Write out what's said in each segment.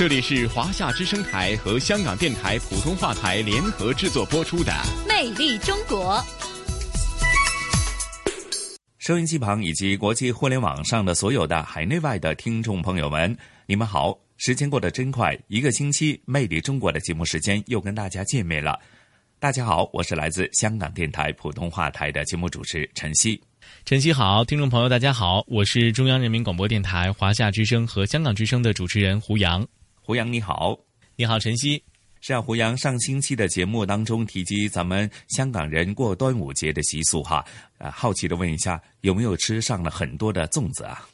这里是华夏之声台和香港电台普通话台联合制作播出的《魅力中国》。收音机旁以及国际互联网上的所有的海内外的听众朋友们，你们好！时间过得真快，一个星期《魅力中国》的节目时间又跟大家见面了。大家好，我是来自香港电台普通话台的节目主持陈曦。陈曦好，听众朋友大家好，我是中央人民广播电台华夏之声和香港之声的主持人胡杨。胡杨你好，你好晨曦。是啊，胡杨上星期的节目当中提及咱们香港人过端午节的习俗哈，呃，好奇的问一下，有没有吃上了很多的粽子啊？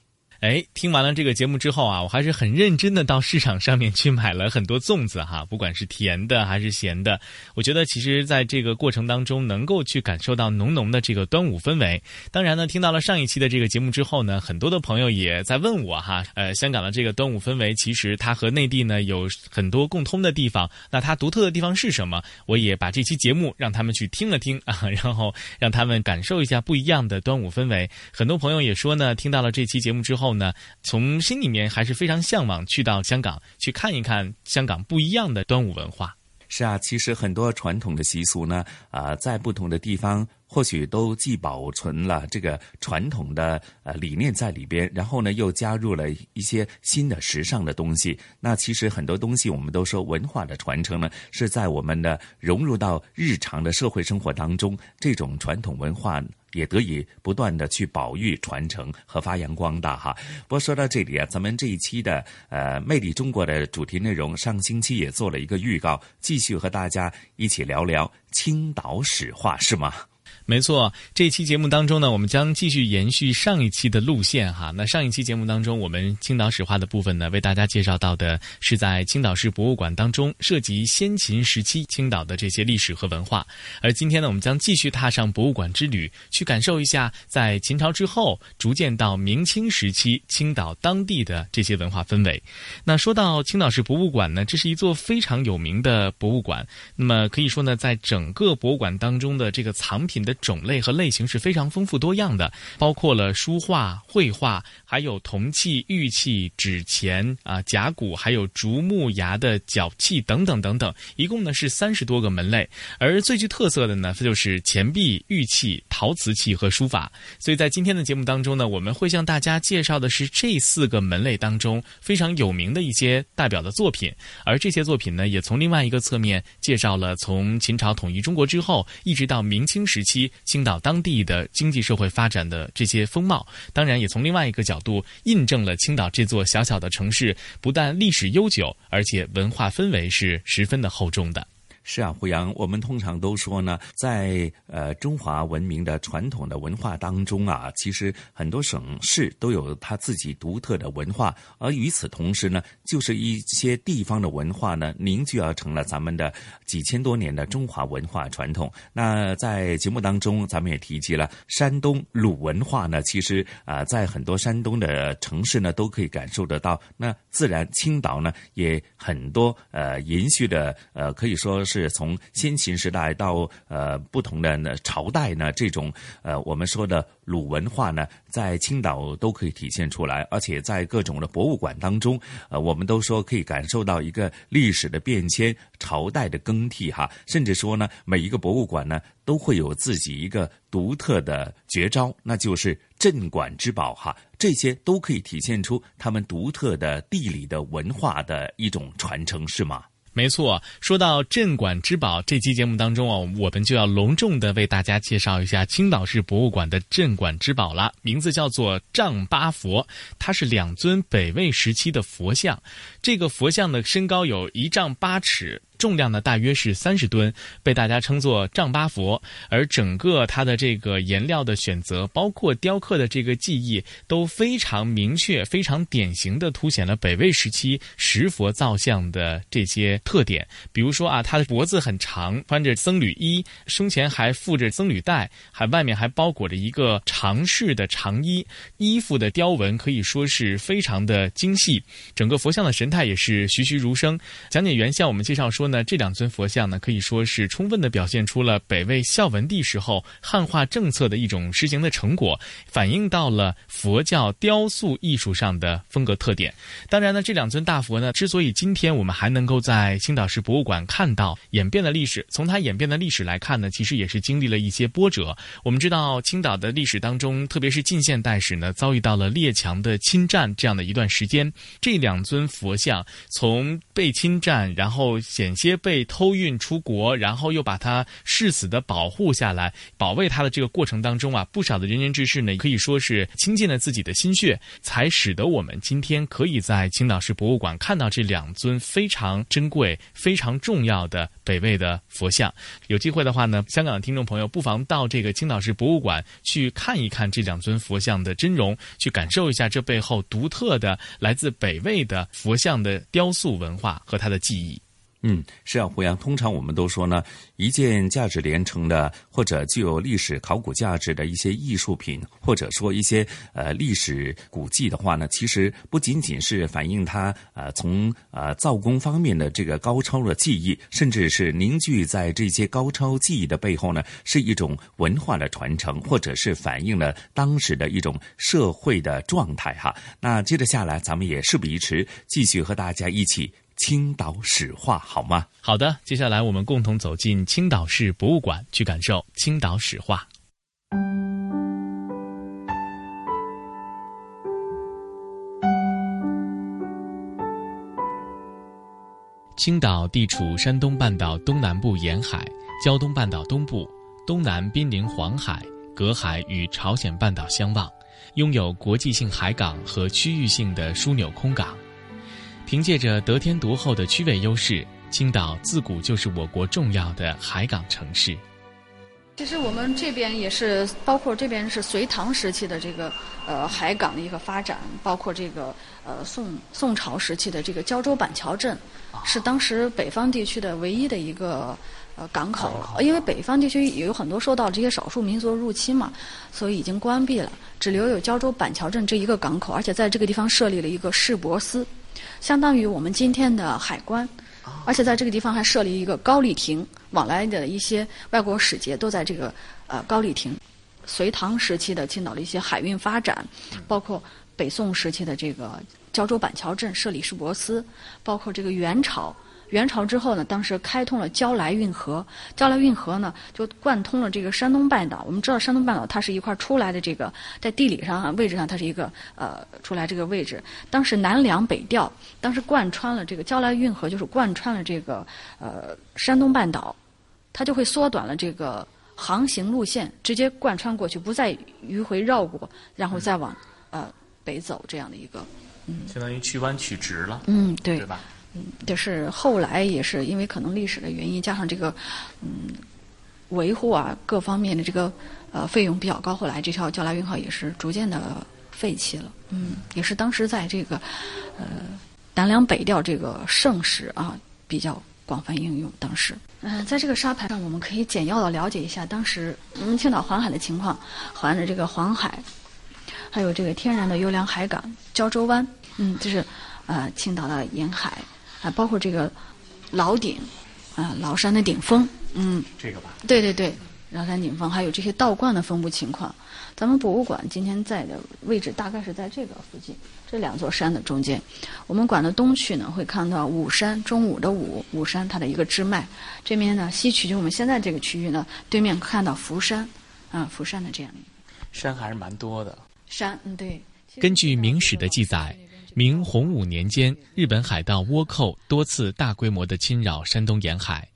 哎，听完了这个节目之后啊，我还是很认真的到市场上面去买了很多粽子哈，不管是甜的还是咸的。我觉得其实在这个过程当中，能够去感受到浓浓的这个端午氛围。当然呢，听到了上一期的这个节目之后呢，很多的朋友也在问我哈，呃，香港的这个端午氛围其实它和内地呢有很多共通的地方，那它独特的地方是什么？我也把这期节目让他们去听了听啊，然后让他们感受一下不一样的端午氛围。很多朋友也说呢，听到了这期节目之后。那，从心里面还是非常向往去到香港去看一看香港不一样的端午文化。是啊，其实很多传统的习俗呢，啊，在不同的地方或许都既保存了这个传统的呃理念在里边，然后呢又加入了一些新的时尚的东西。那其实很多东西我们都说文化的传承呢，是在我们的融入到日常的社会生活当中，这种传统文化。也得以不断的去保育、传承和发扬光大哈。不过说到这里啊，咱们这一期的呃《魅力中国》的主题内容，上星期也做了一个预告，继续和大家一起聊聊青岛史话，是吗？没错，这期节目当中呢，我们将继续延续上一期的路线哈。那上一期节目当中，我们青岛史话的部分呢，为大家介绍到的是在青岛市博物馆当中涉及先秦时期青岛的这些历史和文化。而今天呢，我们将继续踏上博物馆之旅，去感受一下在秦朝之后逐渐到明清时期青岛当地的这些文化氛围。那说到青岛市博物馆呢，这是一座非常有名的博物馆。那么可以说呢，在整个博物馆当中的这个藏品的种类和类型是非常丰富多样的，包括了书画、绘画，还有铜器、玉器、纸钱啊、甲骨，还有竹木牙的角器等等等等，一共呢是三十多个门类。而最具特色的呢，它就是钱币、玉器、陶瓷器和书法。所以在今天的节目当中呢，我们会向大家介绍的是这四个门类当中非常有名的一些代表的作品，而这些作品呢，也从另外一个侧面介绍了从秦朝统一中国之后，一直到明清时期。青岛当地的经济社会发展的这些风貌，当然也从另外一个角度印证了青岛这座小小的城市不但历史悠久，而且文化氛围是十分的厚重的。是啊，胡杨，我们通常都说呢，在呃中华文明的传统的文化当中啊，其实很多省市都有它自己独特的文化，而与此同时呢，就是一些地方的文化呢凝聚而成了咱们的几千多年的中华文化传统。那在节目当中，咱们也提及了山东鲁文化呢，其实啊，在很多山东的城市呢都可以感受得到。那自然青岛呢也很多呃延续的呃可以说是。是从先秦时代到呃不同的呢朝代呢，这种呃我们说的鲁文化呢，在青岛都可以体现出来，而且在各种的博物馆当中，呃，我们都说可以感受到一个历史的变迁、朝代的更替哈，甚至说呢，每一个博物馆呢都会有自己一个独特的绝招，那就是镇馆之宝哈，这些都可以体现出他们独特的地理的文化的一种传承，是吗？没错，说到镇馆之宝，这期节目当中啊，我们就要隆重的为大家介绍一下青岛市博物馆的镇馆之宝了，名字叫做丈八佛，它是两尊北魏时期的佛像，这个佛像的身高有一丈八尺。重量呢大约是三十吨，被大家称作丈八佛。而整个它的这个颜料的选择，包括雕刻的这个技艺，都非常明确、非常典型的凸显了北魏时期石佛造像的这些特点。比如说啊，它的脖子很长，穿着僧侣衣，胸前还附着僧侣带，还外面还包裹着一个长式的长衣，衣服的雕纹可以说是非常的精细。整个佛像的神态也是栩栩如生。讲解员向我们介绍说呢，那这两尊佛像呢，可以说是充分的表现出了北魏孝文帝时候汉化政策的一种实行的成果，反映到了佛教雕塑艺术上的风格特点。当然呢，这两尊大佛呢，之所以今天我们还能够在青岛市博物馆看到演变的历史，从它演变的历史来看呢，其实也是经历了一些波折。我们知道青岛的历史当中，特别是近现代史呢，遭遇到了列强的侵占这样的一段时间。这两尊佛像从被侵占，然后显些被偷运出国，然后又把它誓死的保护下来，保卫它的这个过程当中啊，不少的仁人志士呢，可以说是倾尽了自己的心血，才使得我们今天可以在青岛市博物馆看到这两尊非常珍贵、非常重要的北魏的佛像。有机会的话呢，香港的听众朋友不妨到这个青岛市博物馆去看一看这两尊佛像的真容，去感受一下这背后独特的来自北魏的佛像的雕塑文化和它的技艺。嗯，是啊，胡杨。通常我们都说呢，一件价值连城的或者具有历史考古价值的一些艺术品，或者说一些呃历史古迹的话呢，其实不仅仅是反映它呃从呃造工方面的这个高超的技艺，甚至是凝聚在这些高超技艺的背后呢，是一种文化的传承，或者是反映了当时的一种社会的状态哈。那接着下来，咱们也事不宜迟，继续和大家一起。青岛史话好吗？好的，接下来我们共同走进青岛市博物馆，去感受青岛史话。青岛地处山东半岛东南部沿海，胶东半岛东部，东南濒临黄海，隔海与朝鲜半岛相望，拥有国际性海港和区域性的枢纽空港。凭借着得天独厚的区位优势，青岛自古就是我国重要的海港城市。其实我们这边也是，包括这边是隋唐时期的这个呃海港的一个发展，包括这个呃宋宋朝时期的这个胶州板桥镇，是当时北方地区的唯一的一个呃港口。因为北方地区也有很多受到这些少数民族入侵嘛，所以已经关闭了，只留有胶州板桥镇这一个港口，而且在这个地方设立了一个市舶司。相当于我们今天的海关，而且在这个地方还设立一个高丽亭，往来的一些外国使节都在这个呃高丽亭。隋唐时期的青岛的一些海运发展，包括北宋时期的这个胶州板桥镇设立市舶司，包括这个元朝。元朝之后呢，当时开通了胶莱运河，胶莱运河呢就贯通了这个山东半岛。我们知道山东半岛它是一块出来的这个，在地理上位置上它是一个呃出来这个位置。当时南粮北调，当时贯穿了这个胶莱运河，就是贯穿了这个呃山东半岛，它就会缩短了这个航行路线，直接贯穿过去，不再迂回绕过，然后再往呃北走这样的一个，嗯，相当于去弯曲直了，嗯，对，对吧？就是后来也是因为可能历史的原因，加上这个嗯维护啊各方面的这个呃费用比较高，后来这条胶莱运河也是逐渐的废弃了。嗯，也是当时在这个呃南粮北调这个盛时啊比较广泛应用。当时，嗯，在这个沙盘上，我们可以简要的了解一下当时我们青岛黄海的情况，环着这个黄海，还有这个天然的优良海港胶州湾，嗯，就是呃青岛的沿海。啊，包括这个老顶，啊，崂山的顶峰，嗯，这个吧，对对对，崂山顶峰，还有这些道观的分布情况。咱们博物馆今天在的位置大概是在这个附近，这两座山的中间。我们馆的东区呢，会看到武山，中午的武，武山它的一个支脉。这边呢，西区就我们现在这个区域呢，对面看到福山，啊，福山的这样一个山还是蛮多的。山，嗯，对。根据明史的记载。明洪武年间，日本海盗倭寇多次大规模的侵扰山东沿海，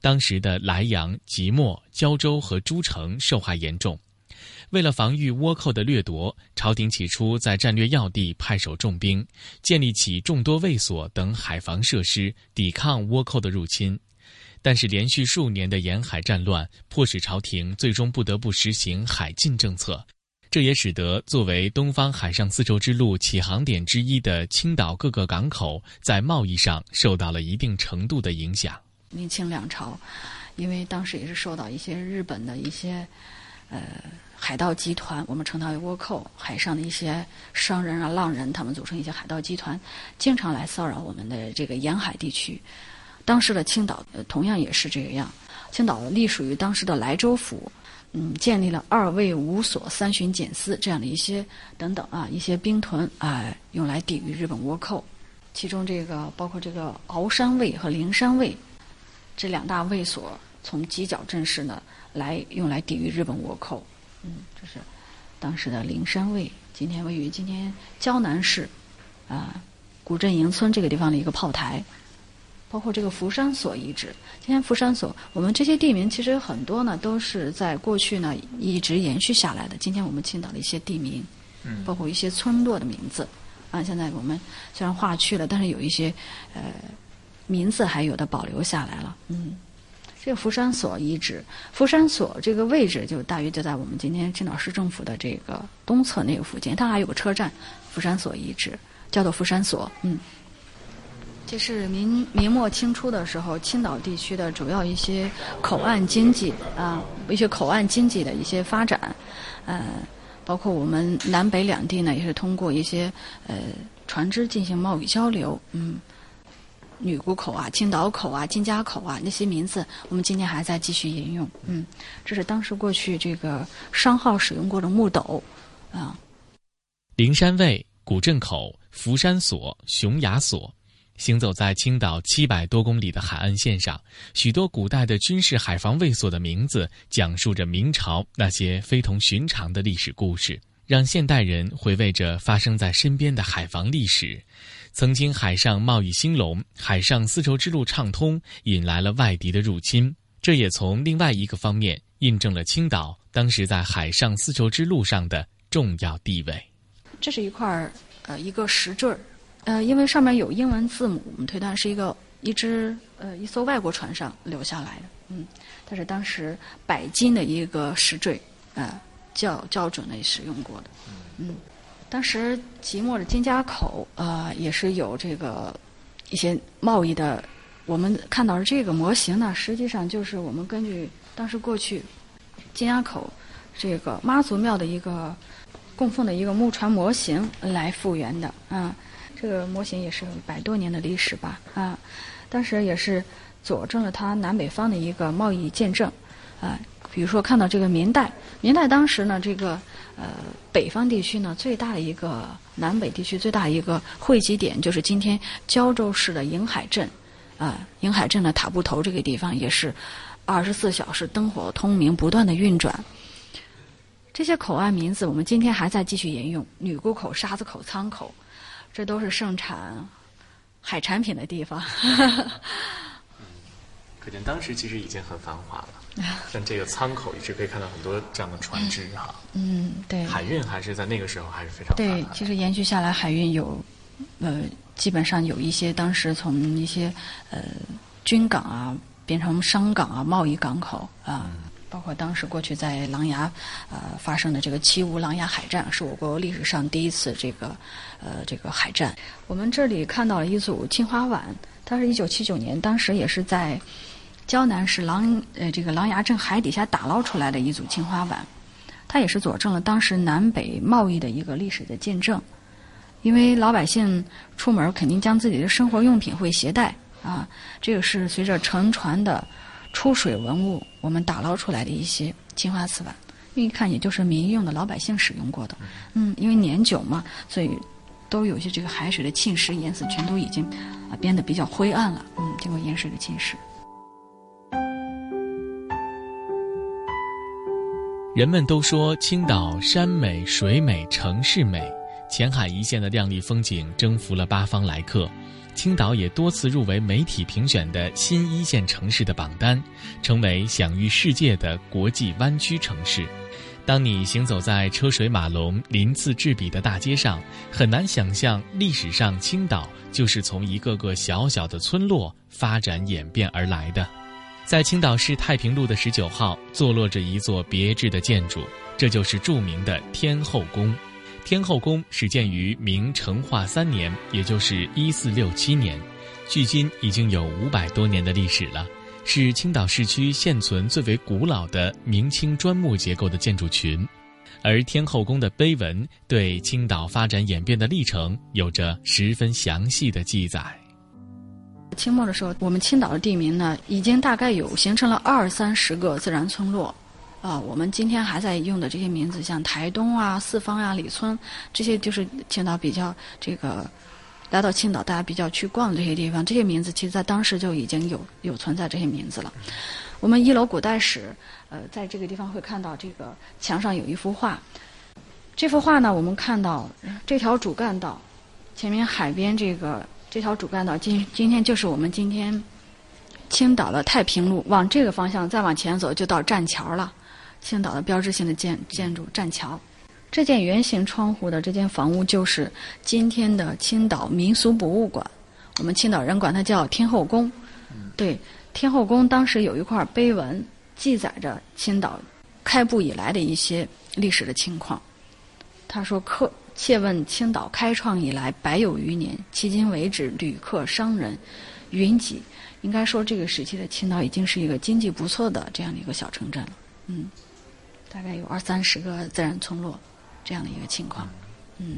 当时的莱阳、即墨、胶州和诸城受害严重。为了防御倭寇的掠夺，朝廷起初在战略要地派守重兵，建立起众多卫所等海防设施，抵抗倭寇的入侵。但是连续数年的沿海战乱，迫使朝廷最终不得不实行海禁政策。这也使得作为东方海上丝绸之路起航点之一的青岛各个港口，在贸易上受到了一定程度的影响。明清两朝，因为当时也是受到一些日本的一些呃海盗集团，我们称它为倭寇，海上的一些商人啊、浪人，他们组成一些海盗集团，经常来骚扰我们的这个沿海地区。当时的青岛同样也是这个样，青岛隶属于当时的莱州府。嗯，建立了二卫五所、三巡检司这样的一些等等啊，一些兵屯啊，用来抵御日本倭寇。其中这个包括这个鳌山卫和灵山卫这两大卫所，从犄角阵势呢来用来抵御日本倭寇。嗯，这是当时的灵山卫，今天位于今天胶南市啊古镇营村这个地方的一个炮台。包括这个福山所遗址，今天福山所，我们这些地名其实很多呢，都是在过去呢一直延续下来的。今天我们青岛的一些地名，嗯，包括一些村落的名字，啊，现在我们虽然划去了，但是有一些呃名字还有的保留下来了。嗯，这个福山所遗址，福山所这个位置就大约就在我们今天青岛市政府的这个东侧那个附近，它还有个车站，福山所遗址叫做福山所，嗯。这是明明末清初的时候，青岛地区的主要一些口岸经济啊，一些口岸经济的一些发展，呃，包括我们南北两地呢，也是通过一些呃船只进行贸易交流。嗯，女沽口啊、青岛口啊、金家口啊那些名字，我们今天还在继续沿用。嗯，这是当时过去这个商号使用过的木斗啊。灵山卫、古镇口、福山所、熊崖所。行走在青岛七百多公里的海岸线上，许多古代的军事海防卫所的名字，讲述着明朝那些非同寻常的历史故事，让现代人回味着发生在身边的海防历史。曾经海上贸易兴隆，海上丝绸之路畅通，引来了外敌的入侵，这也从另外一个方面印证了青岛当时在海上丝绸之路上的重要地位。这是一块儿，呃，一个石坠儿。呃，因为上面有英文字母，我们推断是一个一只呃一艘外国船上留下来的，嗯，它是当时百金的一个石坠，呃，校校准的使用过的，嗯，当时即墨的金家口呃也是有这个一些贸易的，我们看到的这个模型呢，实际上就是我们根据当时过去金家口这个妈祖庙的一个供奉的一个木船模型来复原的，啊。这个模型也是有百多年的历史吧，啊，当时也是佐证了它南北方的一个贸易见证，啊，比如说看到这个明代，明代当时呢，这个呃北方地区呢最大的一个南北地区最大一个汇集点就是今天胶州市的营海镇，啊，营海镇的塔布头这个地方也是二十四小时灯火通明，不断的运转。这些口岸名字我们今天还在继续沿用，女沽口、沙子口、仓口。这都是盛产海产品的地方。嗯，可见当时其实已经很繁华了。像这个仓口，一直可以看到很多这样的船只哈。嗯，对。海运还是在那个时候还是非常对。其实延续下来，海运有呃，基本上有一些当时从一些呃军港啊变成商港啊、贸易港口啊。包括当时过去在琅琊，呃发生的这个七五琅琊海战，是我国历史上第一次这个，呃这个海战。我们这里看到了一组青花碗，它是一九七九年，当时也是在胶南市琅呃这个琅琊镇海底下打捞出来的一组青花碗，它也是佐证了当时南北贸易的一个历史的见证。因为老百姓出门肯定将自己的生活用品会携带啊，这个是随着沉船的。出水文物，我们打捞出来的一些青花瓷碗，一看也就是民用的老百姓使用过的。嗯，因为年久嘛，所以都有些这个海水的侵蚀，颜色全都已经啊变得比较灰暗了。嗯，经过盐水的侵蚀。人们都说青岛山美水美城市美，前海一线的亮丽风景征服了八方来客。青岛也多次入围媒体评选的新一线城市的榜单，成为享誉世界的国际湾区城市。当你行走在车水马龙、鳞次栉比的大街上，很难想象历史上青岛就是从一个个小小的村落发展演变而来的。在青岛市太平路的十九号，坐落着一座别致的建筑，这就是著名的天后宫。天后宫始建于明成化三年，也就是一四六七年，距今已经有五百多年的历史了，是青岛市区现存最为古老的明清砖木结构的建筑群。而天后宫的碑文对青岛发展演变的历程有着十分详细的记载。清末的时候，我们青岛的地名呢，已经大概有形成了二三十个自然村落，啊，我们今天还在用的这些名字，像台东啊、四方啊、李村，这些就是青岛比较这个来到青岛大家比较去逛的这些地方，这些名字其实在当时就已经有有存在这些名字了。我们一楼古代史，呃，在这个地方会看到这个墙上有一幅画，这幅画呢，我们看到这条主干道前面海边这个。这条主干道今今天就是我们今天青岛的太平路，往这个方向再往前走就到栈桥了。青岛的标志性的建建筑栈桥，这件圆形窗户的这间房屋就是今天的青岛民俗博物馆。我们青岛人管它叫天后宫。对，天后宫当时有一块碑文，记载着青岛开埠以来的一些历史的情况。他说：“客。”切问青岛开创以来百有余年，迄今为止旅客商人云集。应该说，这个时期的青岛已经是一个经济不错的这样的一个小城镇了。嗯，大概有二三十个自然村落这样的一个情况。嗯，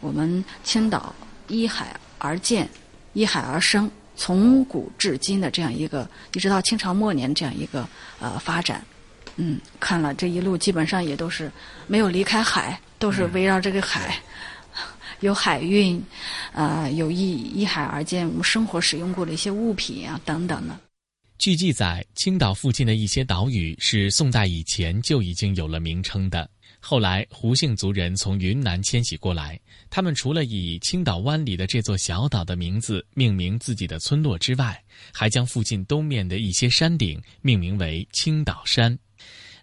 我们青岛依海而建，依海而生，从古至今的这样一个，一直到清朝末年这样一个呃发展。嗯，看了这一路，基本上也都是没有离开海。都是围绕这个海，有海运，呃，有依依海而建，我们生活使用过的一些物品啊，等等的。据记载，青岛附近的一些岛屿是宋代以前就已经有了名称的。后来胡姓族人从云南迁徙过来，他们除了以青岛湾里的这座小岛的名字命名自己的村落之外，还将附近东面的一些山顶命名为青岛山。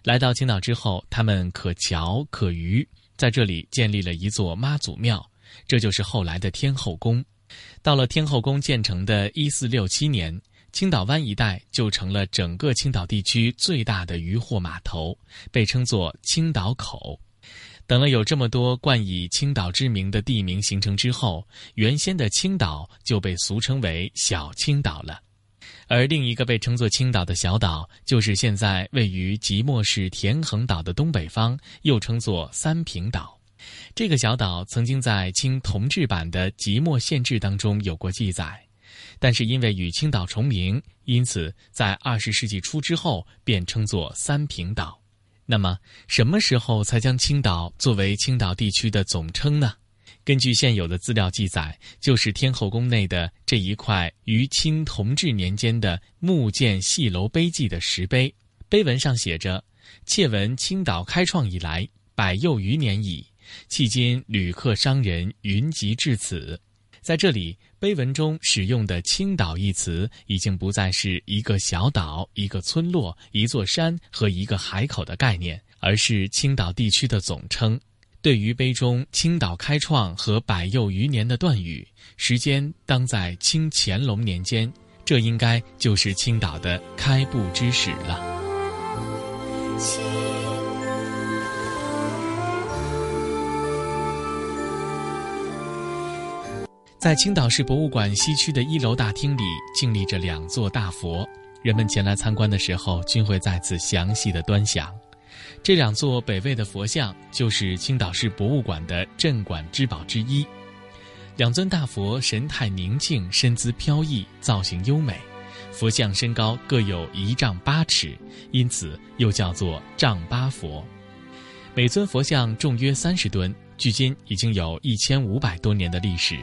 来到青岛之后，他们可桥可渔。在这里建立了一座妈祖庙，这就是后来的天后宫。到了天后宫建成的一四六七年，青岛湾一带就成了整个青岛地区最大的渔货码头，被称作青岛口。等了有这么多冠以青岛之名的地名形成之后，原先的青岛就被俗称为小青岛了。而另一个被称作青岛的小岛，就是现在位于即墨市田横岛的东北方，又称作三平岛。这个小岛曾经在清同治版的即墨县志当中有过记载，但是因为与青岛重名，因此在二十世纪初之后便称作三平岛。那么，什么时候才将青岛作为青岛地区的总称呢？根据现有的资料记载，就是天后宫内的这一块于清同治年间的木建戏楼碑记的石碑，碑文上写着：“窃闻青岛开创以来，百又余年矣，迄今旅客商人云集至此。”在这里，碑文中使用的“青岛”一词，已经不再是一个小岛、一个村落、一座山和一个海口的概念，而是青岛地区的总称。对于碑中“青岛开创”和“百又余年”的断语，时间当在清乾隆年间，这应该就是青岛的开埠之始了。在青岛市博物馆西区的一楼大厅里，静立着两座大佛，人们前来参观的时候，均会在此详细的端详。这两座北魏的佛像就是青岛市博物馆的镇馆之宝之一。两尊大佛神态宁静，身姿飘逸，造型优美。佛像身高各有一丈八尺，因此又叫做丈八佛。每尊佛像重约三十吨，距今已经有一千五百多年的历史。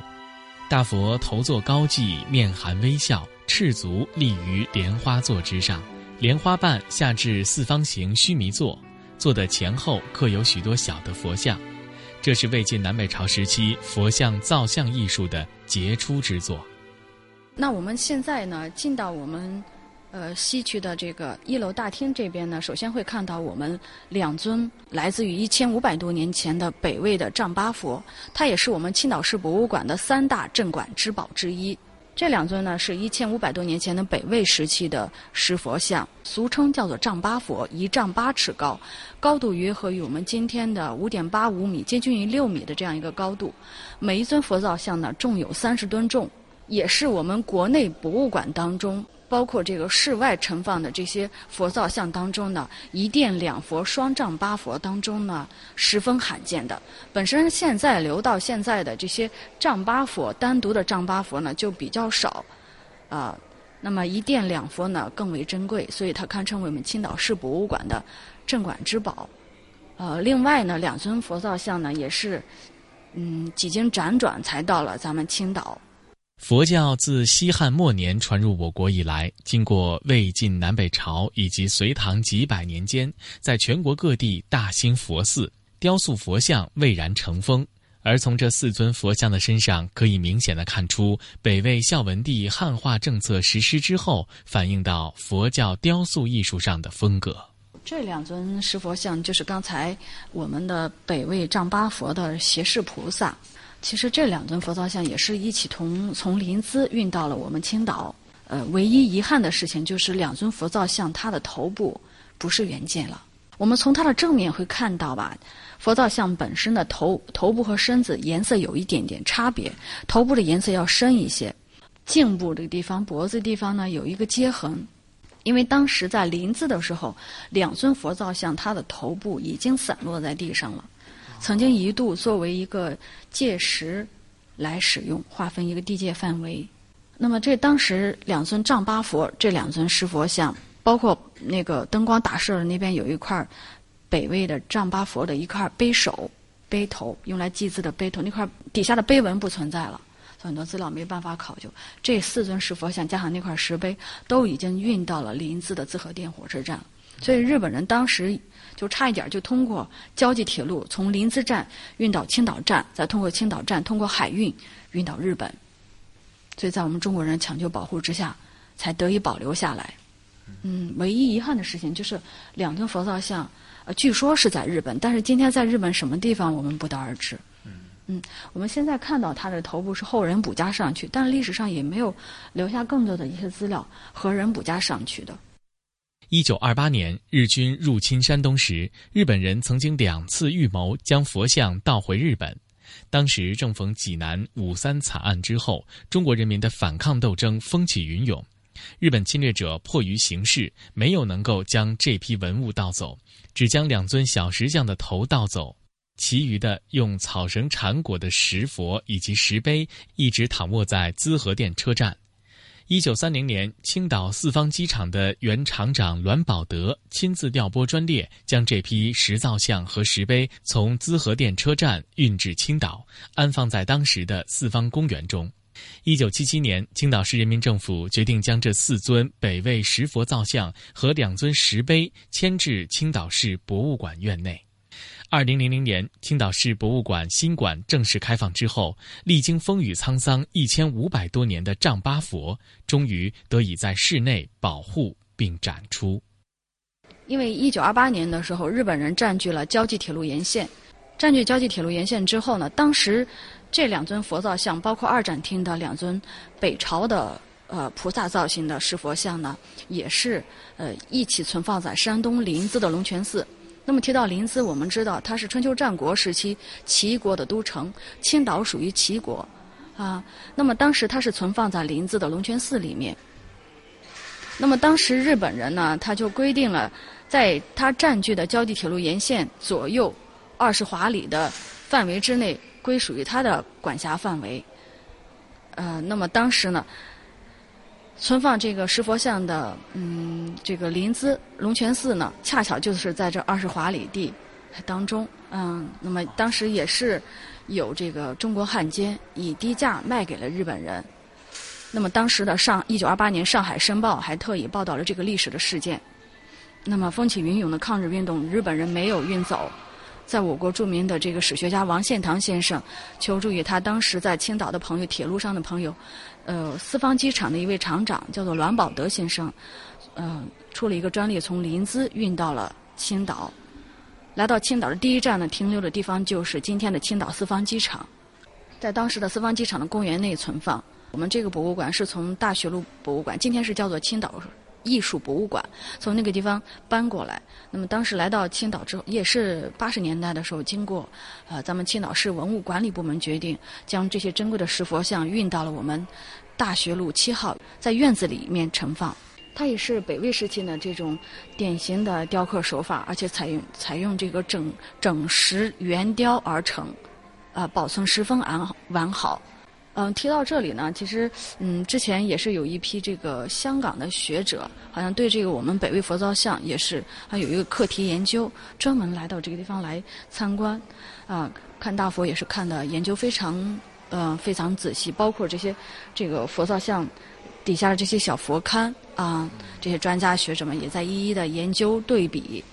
大佛头坐高髻，面含微笑，赤足立于莲花座之上，莲花瓣下至四方形须弥座。座的前后刻有许多小的佛像，这是魏晋南北朝时期佛像造像艺术的杰出之作。那我们现在呢，进到我们呃西区的这个一楼大厅这边呢，首先会看到我们两尊来自于一千五百多年前的北魏的丈八佛，它也是我们青岛市博物馆的三大镇馆之宝之一。这两尊呢，是一千五百多年前的北魏时期的石佛像，俗称叫做丈八佛，一丈八尺高，高度约合于我们今天的五点八五米，接近于六米的这样一个高度。每一尊佛造像呢，重有三十吨重，也是我们国内博物馆当中。包括这个室外盛放的这些佛造像当中呢，一殿两佛双丈八佛当中呢，十分罕见的。本身现在留到现在的这些丈八佛，单独的丈八佛呢就比较少，啊，那么一殿两佛呢更为珍贵，所以它堪称为我们青岛市博物馆的镇馆之宝。呃，另外呢，两尊佛造像呢也是，嗯，几经辗转才到了咱们青岛。佛教自西汉末年传入我国以来，经过魏晋南北朝以及隋唐几百年间，在全国各地大兴佛寺，雕塑佛像蔚然成风。而从这四尊佛像的身上，可以明显的看出北魏孝文帝汉化政策实施之后，反映到佛教雕塑艺术上的风格。这两尊石佛像就是刚才我们的北魏丈八佛的胁侍菩萨。其实这两尊佛造像也是一起从从临淄运到了我们青岛。呃，唯一遗憾的事情就是两尊佛造像它的头部不是原件了。我们从它的正面会看到吧，佛造像本身的头头部和身子颜色有一点点差别，头部的颜色要深一些，颈部这个地方、脖子地方呢有一个接痕。因为当时在临淄的时候，两尊佛造像它的头部已经散落在地上了。曾经一度作为一个界石来使用，划分一个地界范围。那么这当时两尊丈八佛，这两尊石佛像，包括那个灯光打射的那边有一块北魏的丈八佛的一块碑首、碑头，用来祭祀的碑头，那块底下的碑文不存在了，很多资料没办法考究。这四尊石佛像加上那块石碑，都已经运到了临淄的淄河店火车站，所以日本人当时。就差一点就通过交际铁路从临淄站运到青岛站，再通过青岛站通过海运运到日本，所以在我们中国人抢救保护之下，才得以保留下来。嗯，唯一遗憾的事情就是两尊佛造像，呃，据说是在日本，但是今天在日本什么地方我们不得而知。嗯，我们现在看到它的头部是后人补加上去，但是历史上也没有留下更多的一些资料和人补加上去的。一九二八年，日军入侵山东时，日本人曾经两次预谋将佛像盗回日本。当时正逢济南五三惨案之后，中国人民的反抗斗争风起云涌。日本侵略者迫于形势，没有能够将这批文物盗走，只将两尊小石像的头盗走，其余的用草绳缠裹的石佛以及石碑，一直躺卧在资和店车站。一九三零年，青岛四方机场的原厂长栾宝德亲自调拨专列，将这批石造像和石碑从资和店车站运至青岛，安放在当时的四方公园中。一九七七年，青岛市人民政府决定将这四尊北魏石佛造像和两尊石碑迁至青岛市博物馆院内。二零零零年，青岛市博物馆新馆正式开放之后，历经风雨沧桑一千五百多年的丈八佛，终于得以在室内保护并展出。因为一九二八年的时候，日本人占据了胶济铁路沿线，占据胶济铁路沿线之后呢，当时这两尊佛造像，包括二展厅的两尊北朝的呃菩萨造型的石佛像呢，也是呃一起存放在山东临淄的龙泉寺。那么提到临淄，我们知道它是春秋战国时期齐国的都城，青岛属于齐国，啊，那么当时它是存放在临淄的龙泉寺里面。那么当时日本人呢，他就规定了，在他占据的胶地铁路沿线左右二十华里的范围之内，归属于他的管辖范围。呃，那么当时呢。存放这个石佛像的，嗯，这个临淄龙泉寺呢，恰巧就是在这二十华里地当中，嗯，那么当时也是有这个中国汉奸以低价卖给了日本人。那么当时的上一九二八年《上海申报》还特意报道了这个历史的事件。那么风起云涌的抗日运动，日本人没有运走。在我国著名的这个史学家王献堂先生求助于他当时在青岛的朋友、铁路上的朋友，呃，四方机场的一位厂长叫做栾宝德先生，呃，出了一个专利，从临淄运到了青岛。来到青岛的第一站呢，停留的地方就是今天的青岛四方机场，在当时的四方机场的公园内存放。我们这个博物馆是从大学路博物馆，今天是叫做青岛艺术博物馆，从那个地方搬过来。那么当时来到青岛之后，也是八十年代的时候，经过呃咱们青岛市文物管理部门决定，将这些珍贵的石佛像运到了我们大学路七号，在院子里面盛放。它也是北魏时期的这种典型的雕刻手法，而且采用采用这个整整石圆雕而成，啊，保存十分完完好。嗯，提到这里呢，其实嗯，之前也是有一批这个香港的学者，好像对这个我们北魏佛造像也是还有一个课题研究，专门来到这个地方来参观，啊，看大佛也是看的研究非常呃非常仔细，包括这些这个佛造像底下的这些小佛龛啊，这些专家学者们也在一一的研究对比。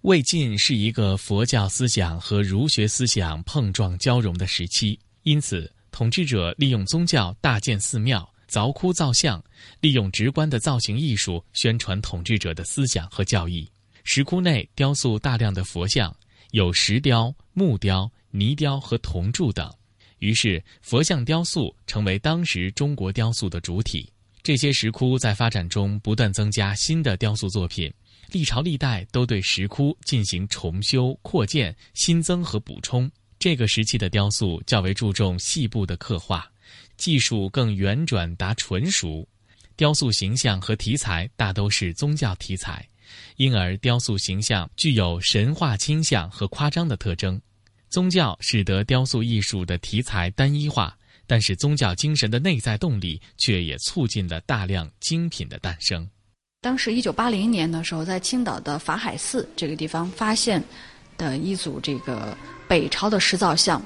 魏晋是一个佛教思想和儒学思想碰撞交融的时期，因此。统治者利用宗教大建寺庙、凿窟造像，利用直观的造型艺术宣传统治者的思想和教义。石窟内雕塑大量的佛像，有石雕、木雕、泥雕和铜铸等。于是，佛像雕塑成为当时中国雕塑的主体。这些石窟在发展中不断增加新的雕塑作品，历朝历代都对石窟进行重修、扩建、新增和补充。这个时期的雕塑较为注重细部的刻画，技术更圆转达纯熟，雕塑形象和题材大都是宗教题材，因而雕塑形象具有神话倾向和夸张的特征。宗教使得雕塑艺术的题材单一化，但是宗教精神的内在动力却也促进了大量精品的诞生。当时一九八零年的时候，在青岛的法海寺这个地方发现的一组这个。北朝的石造像，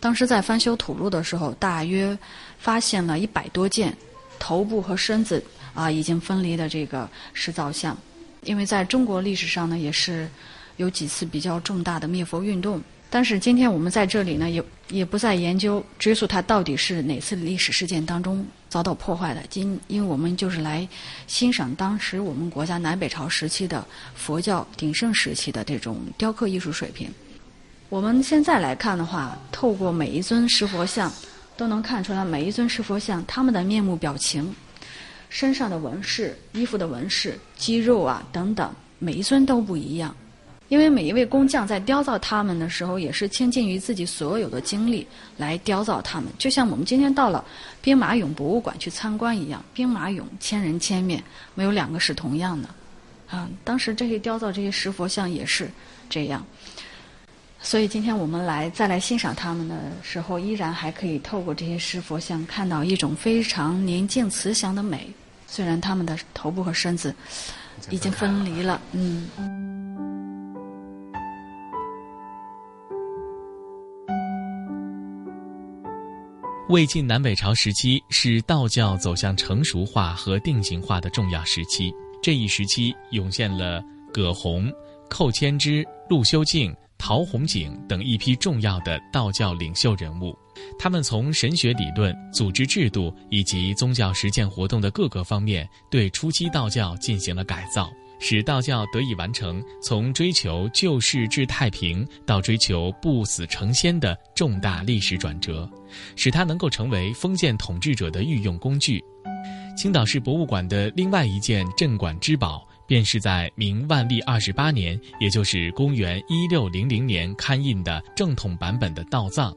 当时在翻修土路的时候，大约发现了一百多件头部和身子啊已经分离的这个石造像。因为在中国历史上呢，也是有几次比较重大的灭佛运动。但是今天我们在这里呢，也也不再研究追溯它到底是哪次历史事件当中遭到破坏的。今因为我们就是来欣赏当时我们国家南北朝时期的佛教鼎盛时期的这种雕刻艺术水平。我们现在来看的话，透过每一尊石佛像，都能看出来每一尊石佛像他们的面目表情、身上的纹饰、衣服的纹饰、肌肉啊等等，每一尊都不一样。因为每一位工匠在雕造他们的时候，也是倾尽于自己所有的精力来雕造他们。就像我们今天到了兵马俑博物馆去参观一样，兵马俑千人千面，没有两个是同样的。啊，当时这些雕造这些石佛像也是这样。所以今天我们来再来欣赏他们的时候，依然还可以透过这些石佛像看到一种非常宁静慈祥的美。虽然他们的头部和身子已经分离了，嗯。魏晋南北朝时期是道教走向成熟化和定型化的重要时期。这一时期涌现了葛洪、寇谦之、陆修静。陶弘景等一批重要的道教领袖人物，他们从神学理论、组织制度以及宗教实践活动的各个方面，对初期道教进行了改造，使道教得以完成从追求救世至太平到追求不死成仙的重大历史转折，使它能够成为封建统治者的御用工具。青岛市博物馆的另外一件镇馆之宝。便是在明万历二十八年，也就是公元一六零零年刊印的正统版本的道藏，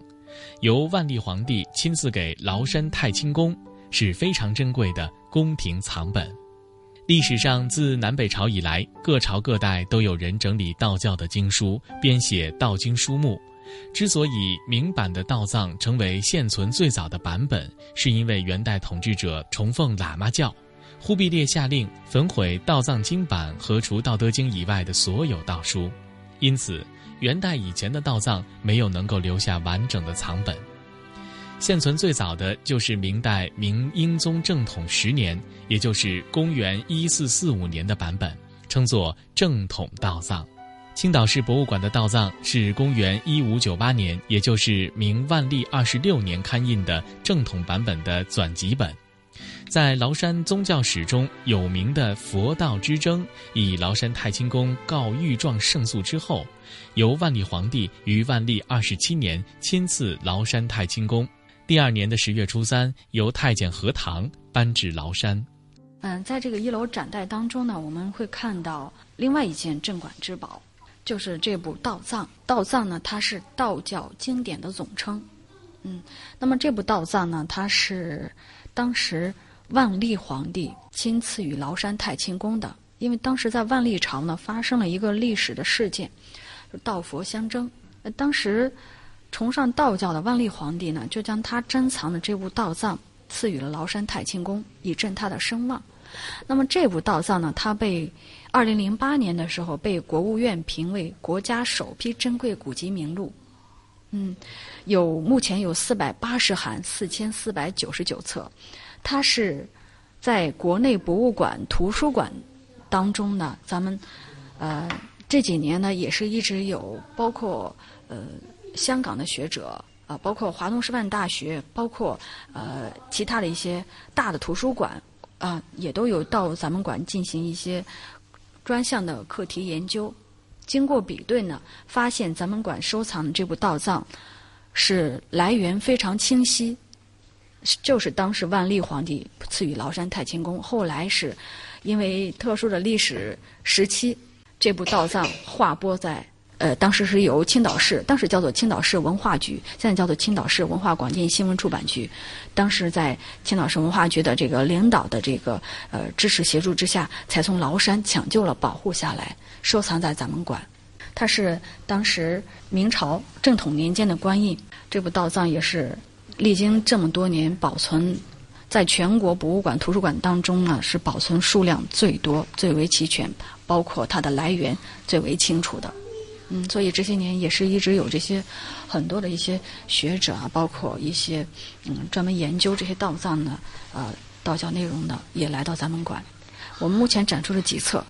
由万历皇帝亲自给崂山太清宫，是非常珍贵的宫廷藏本。历史上自南北朝以来，各朝各代都有人整理道教的经书，编写道经书目。之所以明版的道藏成为现存最早的版本，是因为元代统治者崇奉喇嘛教。忽必烈下令焚毁道藏经版和除《道德经》以外的所有道书，因此元代以前的道藏没有能够留下完整的藏本。现存最早的就是明代明英宗正统十年，也就是公元一四四五年的版本，称作正统道藏。青岛市博物馆的道藏是公元一五九八年，也就是明万历二十六年刊印的正统版本的纂辑本。在崂山宗教史中有名的佛道之争，以崂山太清宫告御状胜诉之后，由万历皇帝于万历二十七年亲赐崂山太清宫，第二年的十月初三，由太监何堂搬至崂山。嗯，在这个一楼展带当中呢，我们会看到另外一件镇馆之宝，就是这部道藏。道藏呢，它是道教经典的总称。嗯，那么这部道藏呢，它是当时万历皇帝亲赐予崂山太清宫的。因为当时在万历朝呢，发生了一个历史的事件，道佛相争。当时崇尚道教的万历皇帝呢，就将他珍藏的这部道藏赐予了崂山太清宫，以振他的声望。那么这部道藏呢，它被二零零八年的时候被国务院评为国家首批珍贵古籍名录。嗯，有目前有四百八十函，四千四百九十九册。它是在国内博物馆、图书馆。当中呢，咱们呃这几年呢，也是一直有包括呃香港的学者啊，包括华东师范大学，包括呃其他的一些大的图书馆啊，也都有到咱们馆进行一些专项的课题研究。经过比对呢，发现咱们馆收藏的这部道藏是来源非常清晰，就是当时万历皇帝赐予崂山太清宫，后来是。因为特殊的历史时期，这部道藏划拨在呃，当时是由青岛市，当时叫做青岛市文化局，现在叫做青岛市文化广电新闻出版局。当时在青岛市文化局的这个领导的这个呃支持协助之下，才从崂山抢救了、保护下来，收藏在咱们馆。它是当时明朝正统年间的官印，这部道藏也是历经这么多年保存。在全国博物馆、图书馆当中呢，是保存数量最多、最为齐全，包括它的来源最为清楚的。嗯，所以这些年也是一直有这些很多的一些学者啊，包括一些嗯专门研究这些道藏的呃道教内容的，也来到咱们馆。我们目前展出了几册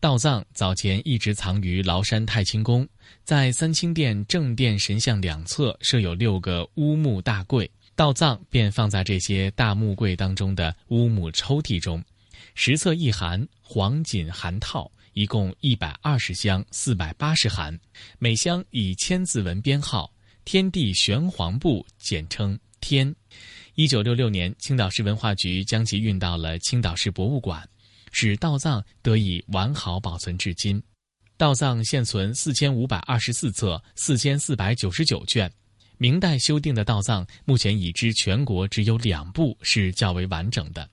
道藏，早前一直藏于崂山太清宫，在三清殿正殿神像两侧设有六个乌木大柜。道藏便放在这些大木柜当中的乌木抽屉中，十册一函，黄锦函套，一共一百二十箱，四百八十函，每箱以千字文编号“天地玄黄部”，简称“天”。一九六六年，青岛市文化局将其运到了青岛市博物馆，使道藏得以完好保存至今。道藏现存四千五百二十四册，四千四百九十九卷。明代修订的道藏，目前已知全国只有两部是较为完整的。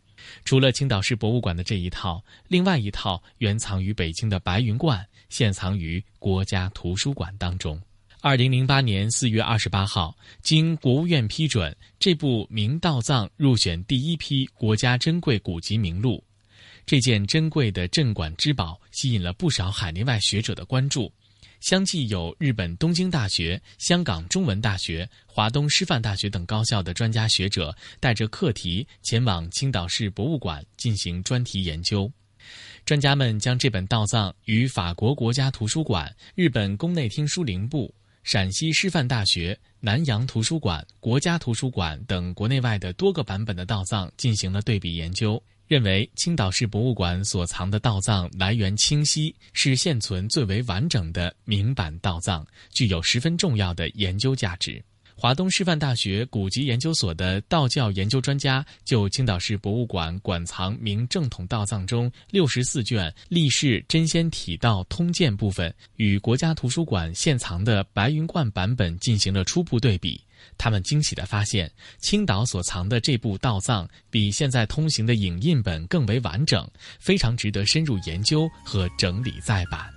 除了青岛市博物馆的这一套，另外一套原藏于北京的白云观，现藏于国家图书馆当中。二零零八年四月二十八号，经国务院批准，这部明道藏入选第一批国家珍贵古籍名录。这件珍贵的镇馆之宝，吸引了不少海内外学者的关注。相继有日本东京大学、香港中文大学、华东师范大学等高校的专家学者带着课题前往青岛市博物馆进行专题研究。专家们将这本道藏与法国国家图书馆、日本宫内厅书林部、陕西师范大学、南洋图书馆、国家图书馆等国内外的多个版本的道藏进行了对比研究。认为青岛市博物馆所藏的道藏来源清晰，是现存最为完整的明版道藏，具有十分重要的研究价值。华东师范大学古籍研究所的道教研究专家就青岛市博物馆馆藏明正统道藏中六十四卷历世真仙体道通鉴部分，与国家图书馆现藏的白云观版本进行了初步对比。他们惊喜地发现，青岛所藏的这部道藏比现在通行的影印本更为完整，非常值得深入研究和整理再版。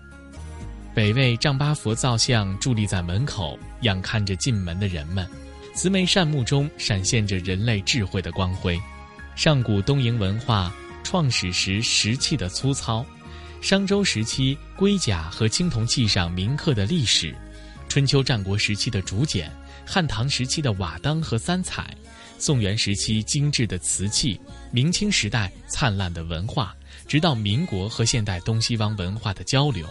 北魏丈八佛造像伫立在门口，仰看着进门的人们，慈眉善目中闪现着人类智慧的光辉。上古东瀛文化创始时石器的粗糙，商周时期龟甲和青铜器上铭刻的历史，春秋战国时期的竹简。汉唐时期的瓦当和三彩，宋元时期精致的瓷器，明清时代灿烂的文化，直到民国和现代东西方文化的交流，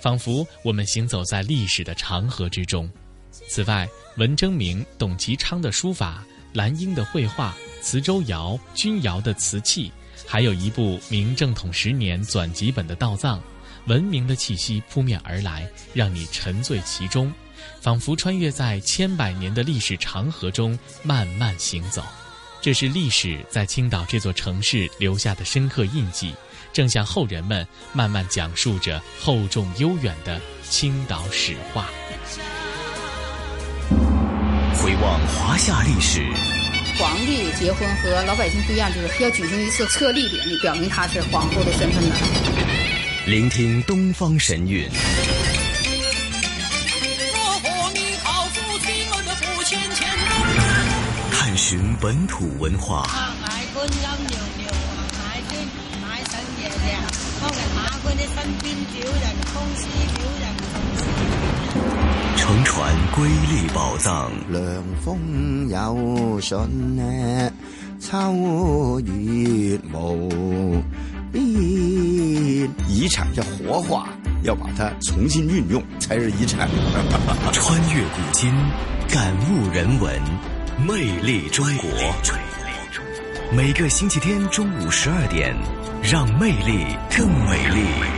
仿佛我们行走在历史的长河之中。此外，文征明、董其昌的书法，兰英的绘画，磁州窑、钧窑的瓷器，还有一部明正统十年纂辑本的道藏，文明的气息扑面而来，让你沉醉其中。仿佛穿越在千百年的历史长河中慢慢行走。这是历史在青岛这座城市留下的深刻印记，正向后人们慢慢讲述着厚重悠远的青岛史话。回望华夏历史，皇帝结婚和老百姓不一样，就是要举行一次册立典礼，表明他是皇后的身份的。聆听东方神韵。探寻本土文化。乘船瑰丽宝藏。凉风有信，秋月无边。遗产要活化，要把它重新运用，才是遗产。穿越古今，感悟人文，魅力中国。每个星期天中午十二点，让魅力更美丽。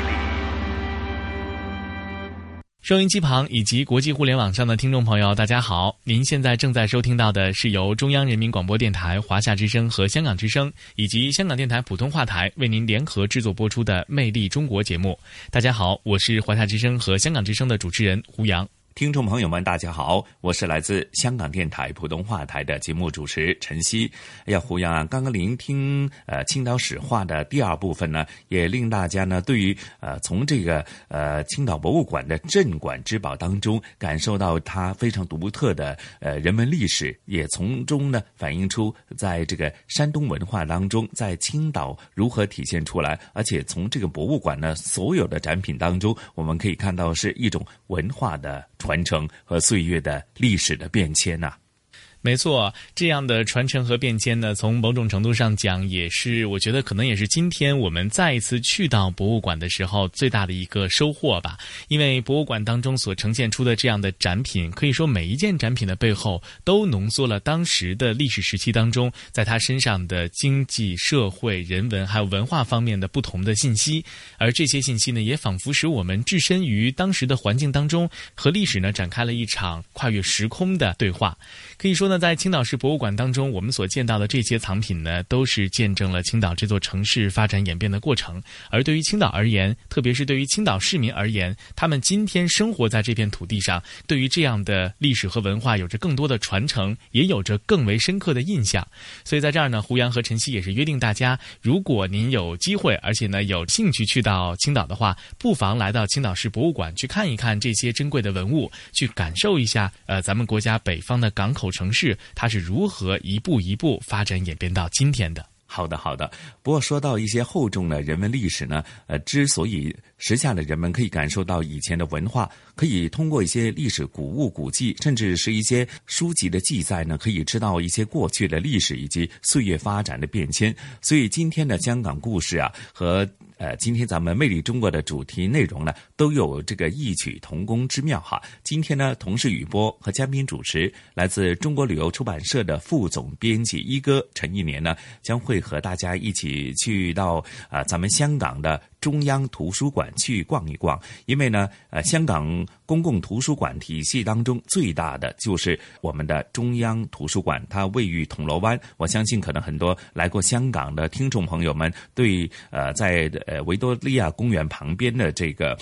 收音机旁以及国际互联网上的听众朋友，大家好！您现在正在收听到的是由中央人民广播电台、华夏之声和香港之声以及香港电台普通话台为您联合制作播出的《魅力中国》节目。大家好，我是华夏之声和香港之声的主持人胡杨。听众朋友们，大家好，我是来自香港电台普通话台的节目主持陈曦。哎呀，胡杨啊，刚刚聆听呃青岛史话的第二部分呢，也令大家呢对于呃从这个呃青岛博物馆的镇馆之宝当中感受到它非常独特的呃人文历史，也从中呢反映出在这个山东文化当中，在青岛如何体现出来。而且从这个博物馆呢所有的展品当中，我们可以看到是一种文化的。传承和岁月的历史的变迁呐。没错，这样的传承和变迁呢，从某种程度上讲，也是我觉得可能也是今天我们再一次去到博物馆的时候最大的一个收获吧。因为博物馆当中所呈现出的这样的展品，可以说每一件展品的背后都浓缩了当时的历史时期当中，在他身上的经济社会、人文还有文化方面的不同的信息。而这些信息呢，也仿佛使我们置身于当时的环境当中，和历史呢展开了一场跨越时空的对话。可以说呢，在青岛市博物馆当中，我们所见到的这些藏品呢，都是见证了青岛这座城市发展演变的过程。而对于青岛而言，特别是对于青岛市民而言，他们今天生活在这片土地上，对于这样的历史和文化有着更多的传承，也有着更为深刻的印象。所以在这儿呢，胡杨和晨曦也是约定大家，如果您有机会，而且呢有兴趣去到青岛的话，不妨来到青岛市博物馆去看一看这些珍贵的文物，去感受一下呃咱们国家北方的港口。城市它是如何一步一步发展演变到今天的？好的，好的。不过说到一些厚重的人文历史呢，呃，之所以时下的人们可以感受到以前的文化，可以通过一些历史古物、古迹，甚至是一些书籍的记载呢，可以知道一些过去的历史以及岁月发展的变迁。所以今天的香港故事啊，和。呃，今天咱们《魅力中国》的主题内容呢，都有这个异曲同工之妙哈。今天呢，同事雨波和嘉宾主持，来自中国旅游出版社的副总编辑一哥陈一年呢，将会和大家一起去到啊，咱们香港的。中央图书馆去逛一逛，因为呢，呃，香港公共图书馆体系当中最大的就是我们的中央图书馆，它位于铜锣湾。我相信，可能很多来过香港的听众朋友们，对呃，在呃维多利亚公园旁边的这个。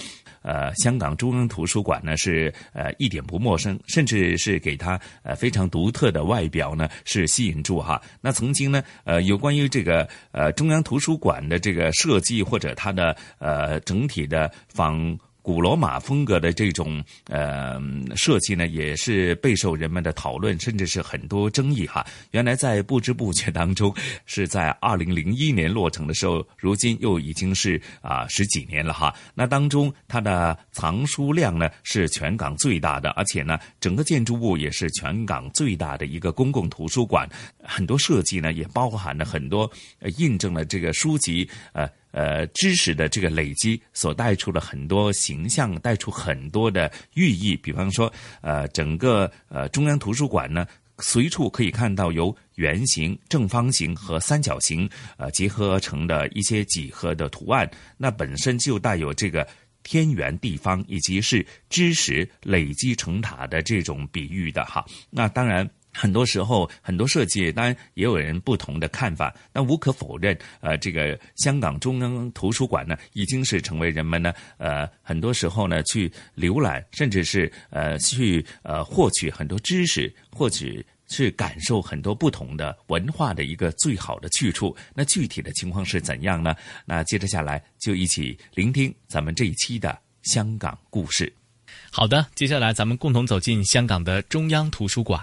呃，香港中央图书馆呢是呃一点不陌生，甚至是给它呃非常独特的外表呢是吸引住哈。那曾经呢，呃有关于这个呃中央图书馆的这个设计或者它的呃整体的仿。古罗马风格的这种呃设计呢，也是备受人们的讨论，甚至是很多争议哈。原来在不知不觉当中，是在二零零一年落成的时候，如今又已经是啊十几年了哈。那当中它的藏书量呢是全港最大的，而且呢整个建筑物也是全港最大的一个公共图书馆。很多设计呢也包含了很多印证了这个书籍呃。呃，知识的这个累积所带出了很多形象，带出很多的寓意。比方说，呃，整个呃中央图书馆呢，随处可以看到由圆形、正方形和三角形呃结合而成的一些几何的图案，那本身就带有这个。天圆地方，以及是知识累积成塔的这种比喻的哈。那当然。很多时候，很多设计当然也有人不同的看法，但无可否认，呃，这个香港中央图书馆呢，已经是成为人们呢，呃，很多时候呢去浏览，甚至是呃去呃获取很多知识，或者去感受很多不同的文化的一个最好的去处。那具体的情况是怎样呢？那接着下来就一起聆听咱们这一期的香港故事。好的，接下来咱们共同走进香港的中央图书馆。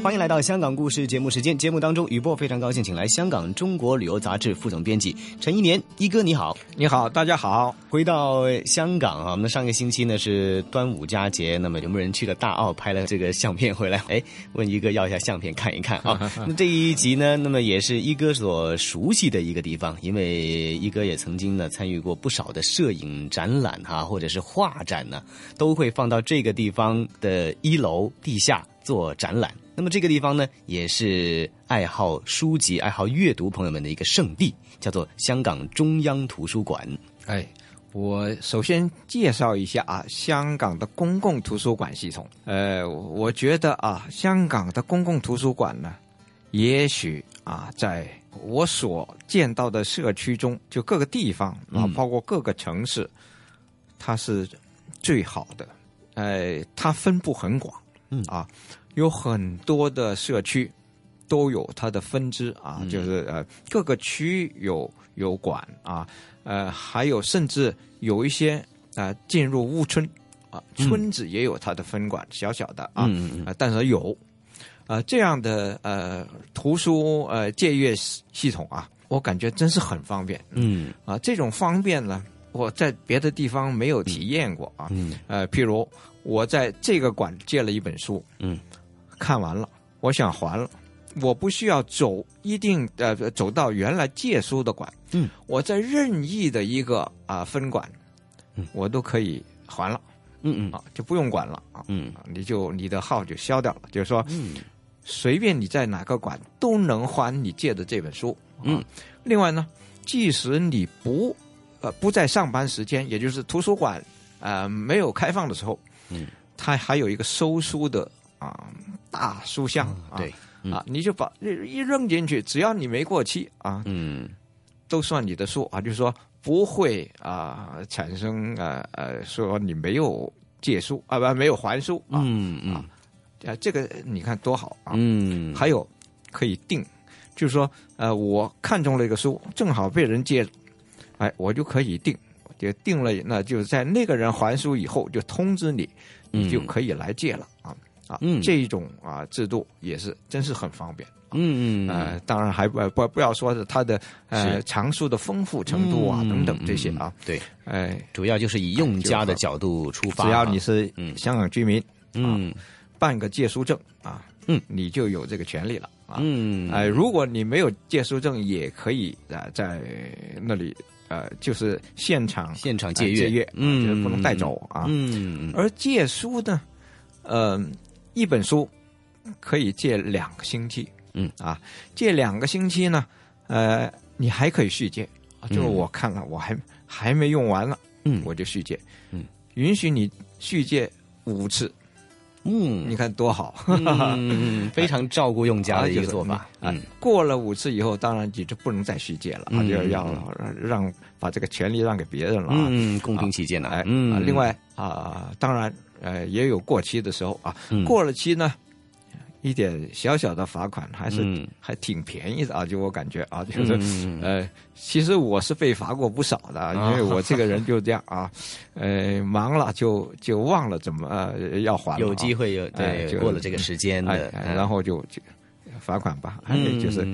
欢迎来到香港故事节目时间。节目当中，雨波非常高兴，请来香港《中国旅游杂志》副总编辑陈一年一哥，你好，你好，大家好。回到香港啊，我们上个星期呢是端午佳节，那么有没有人去了大澳拍了这个相片回来？哎，问一哥要一下相片看一看啊。那这一集呢，那么也是一哥所熟悉的一个地方，因为一哥也曾经呢参与过不少的摄影展览哈，或者是画展呢，都会放到这个地方的一楼地下做展览。那么这个地方呢，也是爱好书籍、爱好阅读朋友们的一个圣地，叫做香港中央图书馆。哎，我首先介绍一下啊，香港的公共图书馆系统。呃，我觉得啊，香港的公共图书馆呢，也许啊，在我所见到的社区中，就各个地方啊，包括各个城市，它是最好的。呃，它分布很广，嗯啊。有很多的社区都有它的分支啊，就是呃各个区有有馆啊，呃还有甚至有一些啊进入屋村啊村子也有它的分馆，小小的啊，但是有啊这样的呃图书呃借阅系统啊，我感觉真是很方便。嗯啊这种方便呢，我在别的地方没有体验过啊。嗯呃譬如我在这个馆借了一本书，嗯。看完了，我想还了，我不需要走一定呃走到原来借书的馆，嗯，我在任意的一个啊分馆，嗯，我都可以还了，嗯嗯。啊就不用管了。啊，嗯，你就你的号就消掉了，就是说，嗯，随便你在哪个馆都能还你借的这本书，嗯，另外呢，即使你不呃不在上班时间，也就是图书馆啊没有开放的时候，嗯，它还有一个收书的。啊，大书箱啊，对啊，你就把一扔进去，只要你没过期啊，嗯，都算你的书啊，就是说不会啊产生呃呃说你没有借书啊不没有还书啊，嗯嗯。啊这个你看多好啊，嗯，还有可以定，就是说呃我看中了一个书，正好被人借，哎我就可以定，就定了，那就在那个人还书以后就通知你，你就可以来借了啊。啊，嗯，这一种啊制度也是真是很方便，嗯嗯，呃，当然还不不不要说是它的呃藏书的丰富程度啊等等这些啊，对，哎，主要就是以用家的角度出发，只要你是香港居民，嗯，办个借书证啊，嗯，你就有这个权利了啊，嗯，哎，如果你没有借书证，也可以啊在那里呃就是现场现场借阅，嗯，就是不能带走啊，嗯，而借书呢，嗯。一本书可以借两个星期，嗯。啊，借两个星期呢，呃，你还可以续借，就是我看了我还还没用完了，嗯，我就续借，嗯，允许你续借五次，嗯，你看多好，嗯，非常照顾用家的一个做法，嗯，过了五次以后，当然你就不能再续借了，啊，就要让把这个权利让给别人了，嗯，公平起见的，哎，嗯，另外啊，当然。呃，也有过期的时候啊，过了期呢，一点小小的罚款还是还挺便宜的啊，就我感觉啊，就是呃，其实我是被罚过不少的，因为我这个人就这样啊，呃，忙了就就忘了怎么呃要还，有机会有对过了这个时间的，然后就就罚款吧，就是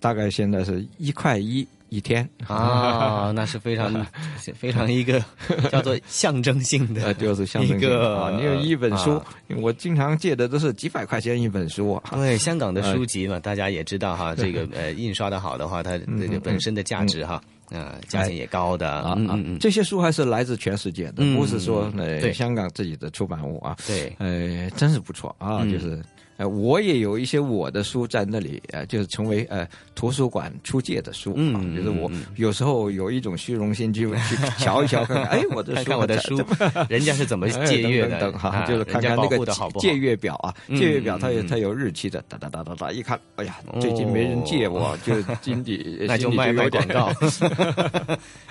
大概现在是一块一一天啊，那是非常 非常一个叫做象征性的，就是象征性的啊。你有一本书，我经常借的都是几百块钱一本书。对，香港的书籍嘛，大家也知道哈，这个呃印刷的好的话，它这个本身的价值哈，呃价钱也高的啊。嗯嗯，这些书还是来自全世界的，不是说呃香港自己的出版物啊。对，呃，真是不错啊，就是。呃，我也有一些我的书在那里，呃，就是成为呃图书馆出借的书啊。就是我有时候有一种虚荣心，就去瞧一瞧，看看，哎，我的书，看我的书，人家是怎么 借阅的？哈，就是看看那个借阅表啊，借阅表它有它有日期的，哒哒哒哒哒，一看，哎呀，最近没人借我，就心底那就卖卖广告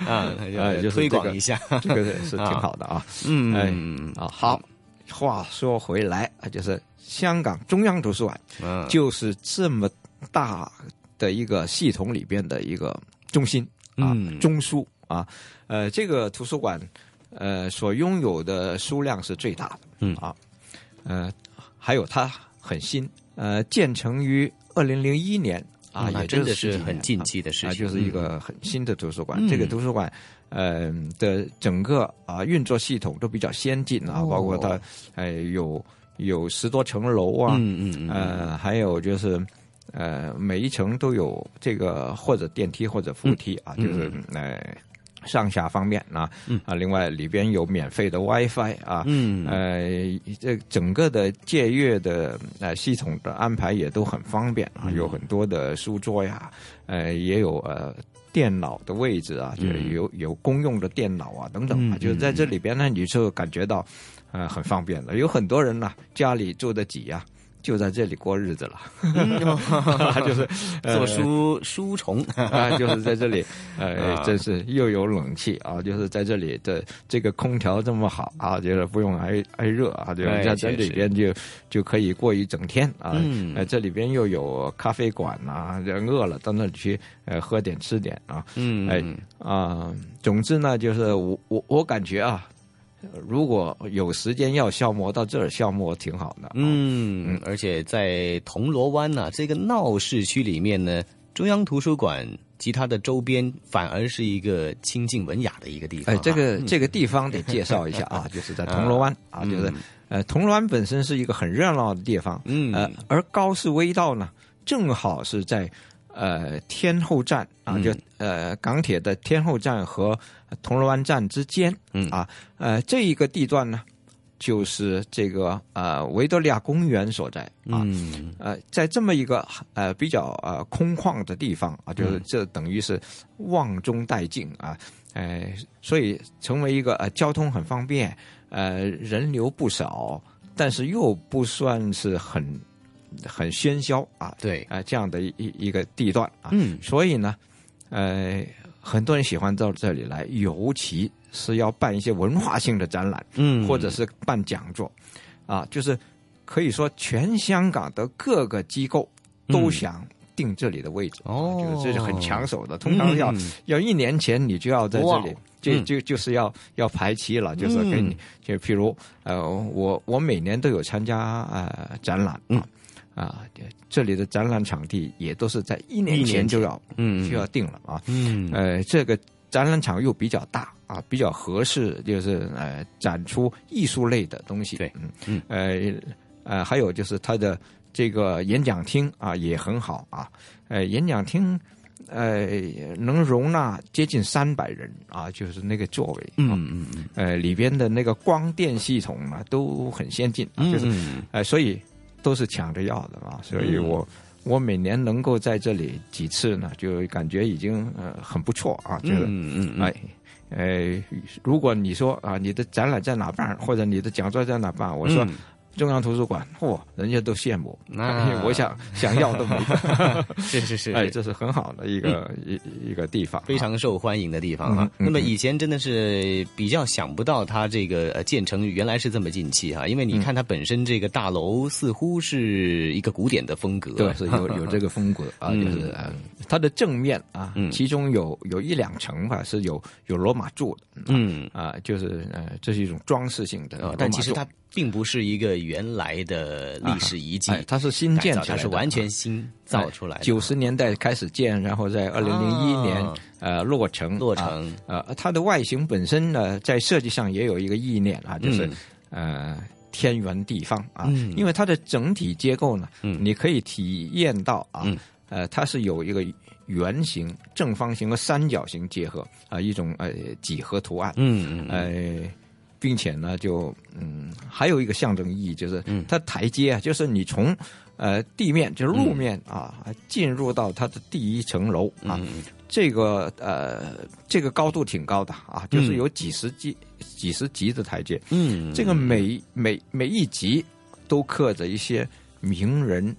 啊，就推广一下，这个是挺好的啊。嗯，哎，啊，好。话说回来啊，就是香港中央图书馆，就是这么大的一个系统里边的一个中心啊，中枢啊，呃，这个图书馆呃所拥有的书量是最大的，嗯。啊，呃，还有它很新，呃，建成于二零零一年啊，也真的是很近期的事情，就是一个很新的图书馆，这个图书馆。呃的整个啊运作系统都比较先进啊，包括它呃有有十多层楼啊，嗯嗯呃还有就是呃每一层都有这个或者电梯或者扶梯啊，就是呃上下方面啊，嗯。啊另外里边有免费的 WiFi 啊，嗯。呃这整个的借阅的呃系统的安排也都很方便啊，有很多的书桌呀，呃也有呃。电脑的位置啊，就是有有公用的电脑啊，等等啊，就是在这里边呢，你就感觉到，呃，很方便的。有很多人呢，家里住得挤呀。就在这里过日子了，就是 做书书虫啊，就是在这里，呃，真是又有冷气啊，就是在这里的这个空调这么好啊，就是不用挨挨热啊，就在这里边就就可以过一整天啊。呃，这里边又有咖啡馆呐，人饿了到那里去呃喝点吃点啊。嗯，哎啊，总之呢，就是我我我感觉啊。如果有时间要消磨到这儿消磨挺好的。嗯，而且在铜锣湾呢这个闹市区里面呢，中央图书馆及它的周边反而是一个清静文雅的一个地方。哎，这个这个地方得介绍一下啊，就是在铜锣湾啊，就是呃，铜锣湾本身是一个很热闹的地方。嗯，呃，而高士威道呢，正好是在。呃，天后站啊，就呃港铁的天后站和铜锣湾站之间，嗯。啊，呃这一个地段呢，就是这个呃维多利亚公园所在啊，呃在这么一个呃比较呃空旷的地方啊，就是这等于是望中带静啊，呃所以成为一个呃交通很方便，呃人流不少，但是又不算是很。很喧嚣啊，对。啊，这样的一一个地段啊，嗯，所以呢，呃，很多人喜欢到这里来，尤其是要办一些文化性的展览，嗯，或者是办讲座，啊，就是可以说全香港的各个机构都想定这里的位置，哦，就是这是很抢手的，通常要要一年前你就要在这里，就就就是要要排期了，就是跟你，就譬如呃，我我每年都有参加呃展览，嗯。啊，这里的展览场地也都是在一年前就要，嗯，就要定了啊。嗯，呃，这个展览场又比较大啊，比较合适，就是呃，展出艺术类的东西。对，嗯，呃，呃，还有就是它的这个演讲厅啊也很好啊。呃，演讲厅呃能容纳接近三百人啊，就是那个座位。嗯嗯嗯。呃，里边的那个光电系统啊都很先进，就是呃，所以。都是抢着要的啊，所以我我每年能够在这里几次呢，就感觉已经呃很不错啊，觉得哎呃，如果你说啊，你的展览在哪办，或者你的讲座在哪办，我说。中央图书馆，嚯，人家都羡慕。那我想 想要都没。是是是，哎，这是很好的一个一一个地方，非常受欢迎的地方哈。那么以前真的是比较想不到它这个建成原来是这么近期哈，因为你看它本身这个大楼似乎是一个古典的风格，对，是有有这个风格啊，就是它的正面啊，其中有有一两层吧是有有罗马柱的，嗯。啊，就是呃，这是一种装饰性的，但其实它并不是一个原来的历史遗迹，它是新建起来的，它是完全新造出来的。九十年代开始建，然后在二零零一年呃落成。落成呃，它的外形本身呢，在设计上也有一个意念啊，就是呃天圆地方啊，因为它的整体结构呢，你可以体验到啊，呃，它是有一个。圆形、正方形和三角形结合啊，一种呃几何图案。嗯嗯。呃，并且呢，就嗯，还有一个象征意义，就是它台阶啊，就是你从呃地面，就是路面啊，进入到它的第一层楼啊，这个呃这个高度挺高的啊，就是有几十级、几十级的台阶。嗯。这个每每每一级都刻着一些名人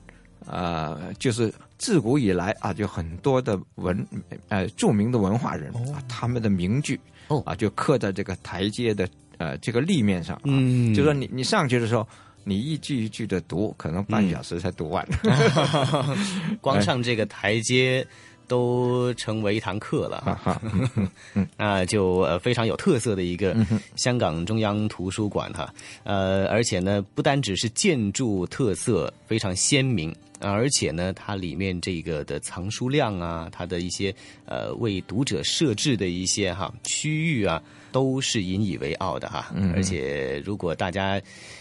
啊，就是。自古以来啊，就很多的文呃著名的文化人啊，他们的名句哦啊，就刻在这个台阶的呃这个立面上。嗯，就说你你上去的时候，你一句一句的读，可能半小时才读完。光上这个台阶都成为一堂课了哈。那，就呃非常有特色的一个香港中央图书馆哈。呃，而且呢，不单只是建筑特色非常鲜明。而且呢，它里面这个的藏书量啊，它的一些呃为读者设置的一些哈区域啊，都是引以为傲的哈。而且如果大家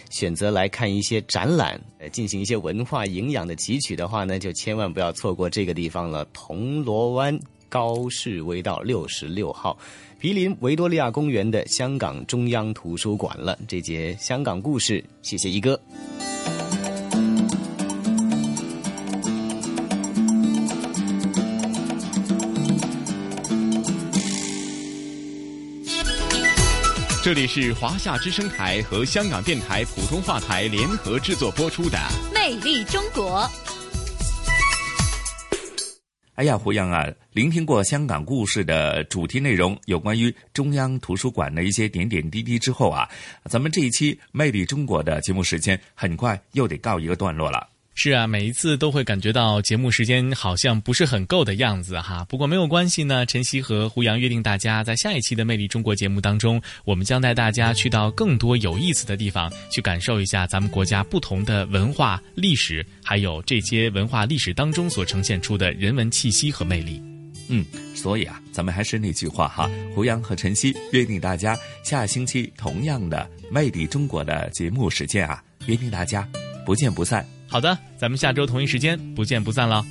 选择来看一些展览，呃，进行一些文化营养的汲取的话呢，就千万不要错过这个地方了——铜锣湾高士威道六十六号，毗邻维多利亚公园的香港中央图书馆了。这节香港故事，谢谢一哥。这里是华夏之声台和香港电台普通话台联合制作播出的《魅力中国》。哎呀，胡杨啊，聆听过香港故事的主题内容，有关于中央图书馆的一些点点滴滴之后啊，咱们这一期《魅力中国》的节目时间很快又得告一个段落了。是啊，每一次都会感觉到节目时间好像不是很够的样子哈。不过没有关系呢，晨曦和胡杨约定大家在下一期的《魅力中国》节目当中，我们将带大家去到更多有意思的地方，去感受一下咱们国家不同的文化历史，还有这些文化历史当中所呈现出的人文气息和魅力。嗯，所以啊，咱们还是那句话哈，胡杨和晨曦约定大家下星期同样的《魅力中国》的节目时间啊，约定大家不见不散。好的，咱们下周同一时间不见不散了。